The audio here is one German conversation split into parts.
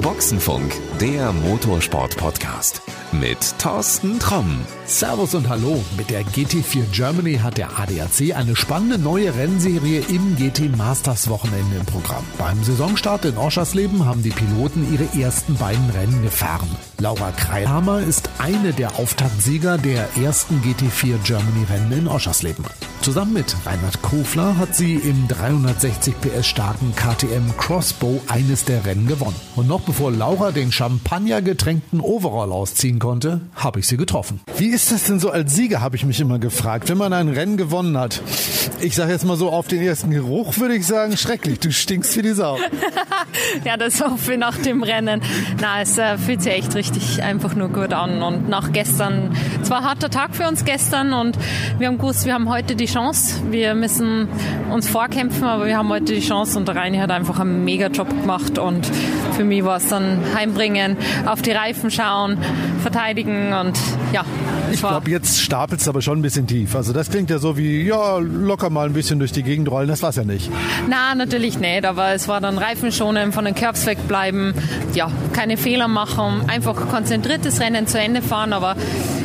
Boxenfunk, der Motorsport-Podcast mit Thorsten Tromm. Servus und Hallo. Mit der GT4 Germany hat der ADAC eine spannende neue Rennserie im GT Masters Wochenende im Programm. Beim Saisonstart in Oschersleben haben die Piloten ihre ersten beiden Rennen gefahren. Laura Kreilhammer ist eine der Auftaktsieger der ersten GT4 Germany Rennen in Oschersleben. Zusammen mit Reinhard Kofler hat sie im 360 PS starken KTM Crossbow eines der Rennen gewonnen. Und noch bevor Laura den Champagner getränkten Overall ausziehen konnte, habe ich sie getroffen. Wie ist das denn so als Sieger, habe ich mich immer gefragt, wenn man ein Rennen gewonnen hat? Ich sage jetzt mal so, auf den ersten Geruch würde ich sagen, schrecklich. Du stinkst wie die Sau. ja, das hoffe ich nach dem Rennen. Na, es äh, fühlt sich echt richtig einfach nur gut an. Und nach gestern, es war ein harter Tag für uns gestern und wir haben gewusst, wir haben heute die Chance. Wir müssen uns vorkämpfen, aber wir haben heute die Chance und der Reini hat einfach einen mega Job gemacht und für mich war es dann heimbringen, auf die Reifen schauen, verteidigen und ja. Ich glaube, jetzt stapelt es aber schon ein bisschen tief. Also das klingt ja so wie, ja, locker mal ein bisschen durch die Gegend rollen, das war es ja nicht. Na, natürlich nicht, aber es war dann Reifen schonen, von den Curbs wegbleiben, ja, keine Fehler machen, einfach konzentriertes Rennen zu Ende fahren, aber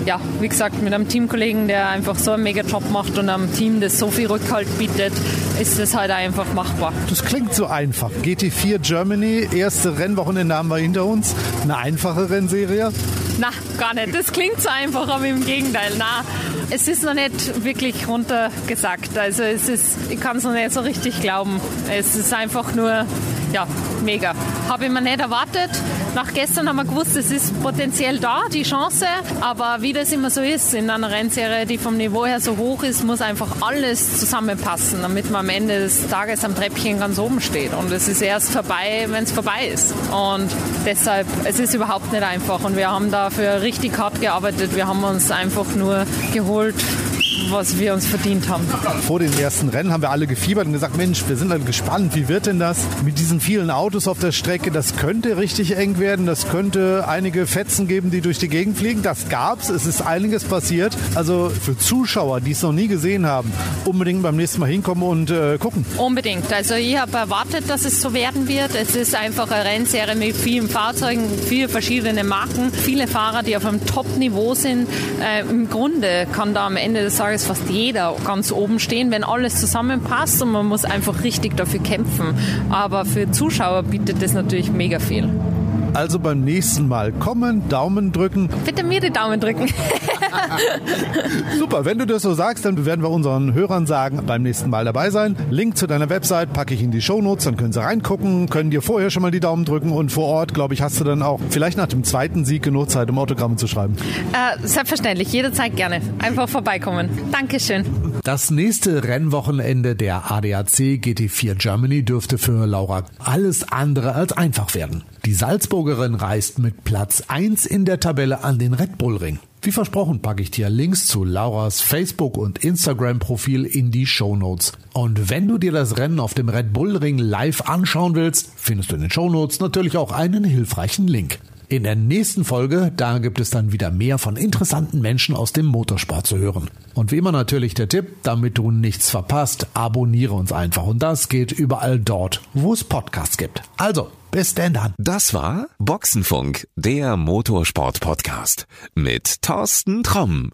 ja, wie gesagt, mit einem Teamkollegen, der einfach so einen mega Job macht und einem Team, das so viel Rückhalt bietet, ist das halt einfach machbar. Das klingt so einfach. GT4 Germany, erste Rennwochenende haben wir hinter uns. Eine einfache Rennserie? Na, gar nicht. Das klingt so einfach, aber im Gegenteil. Na, es ist noch nicht wirklich runtergesagt. Also es ist, ich kann es noch nicht so richtig glauben. Es ist einfach nur, ja, mega. Habe ich mir nicht erwartet. Nach gestern haben wir gewusst, es ist potenziell da, die Chance. Aber wie das immer so ist in einer Rennserie, die vom Niveau her so hoch ist, muss einfach alles zusammenpassen, damit man am Ende des Tages am Treppchen ganz oben steht. Und es ist erst vorbei, wenn es vorbei ist. Und deshalb, es ist überhaupt nicht einfach. Und wir haben dafür richtig hart gearbeitet. Wir haben uns einfach nur geholt, was wir uns verdient haben. Vor den ersten Rennen haben wir alle gefiebert und gesagt, Mensch, wir sind dann gespannt, wie wird denn das mit diesen vielen Autos auf der Strecke? Das könnte richtig eng werden, das könnte einige Fetzen geben, die durch die Gegend fliegen. Das gab's, es ist einiges passiert. Also für Zuschauer, die es noch nie gesehen haben, unbedingt beim nächsten Mal hinkommen und äh, gucken. Unbedingt. Also ich habe erwartet, dass es so werden wird. Es ist einfach eine Rennserie mit vielen Fahrzeugen, viele verschiedene Marken, viele Fahrer, die auf einem Top-Niveau sind. Äh, Im Grunde kann da am Ende des Tages fast jeder ganz oben stehen, wenn alles zusammenpasst und man muss einfach richtig dafür kämpfen. Aber für Zuschauer bietet das natürlich mega viel. Also beim nächsten Mal kommen, Daumen drücken. Bitte mir die Daumen drücken. Super, wenn du das so sagst, dann werden wir unseren Hörern sagen, beim nächsten Mal dabei sein. Link zu deiner Website packe ich in die Shownotes, dann können sie reingucken, können dir vorher schon mal die Daumen drücken und vor Ort, glaube ich, hast du dann auch vielleicht nach dem zweiten Sieg genug Zeit, um Autogramme zu schreiben. Äh, selbstverständlich, jederzeit gerne. Einfach vorbeikommen. Dankeschön. Das nächste Rennwochenende der ADAC GT4 Germany dürfte für Laura alles andere als einfach werden. Die Salzburgerin reist mit Platz 1 in der Tabelle an den Red Bull Ring. Wie versprochen packe ich dir Links zu Lauras Facebook- und Instagram-Profil in die Show Notes. Und wenn du dir das Rennen auf dem Red Bull Ring live anschauen willst, findest du in den Show Notes natürlich auch einen hilfreichen Link. In der nächsten Folge, da gibt es dann wieder mehr von interessanten Menschen aus dem Motorsport zu hören. Und wie immer natürlich der Tipp, damit du nichts verpasst, abonniere uns einfach. Und das geht überall dort, wo es Podcasts gibt. Also, bis denn dann. Das war Boxenfunk, der Motorsport-Podcast mit Thorsten Tromm.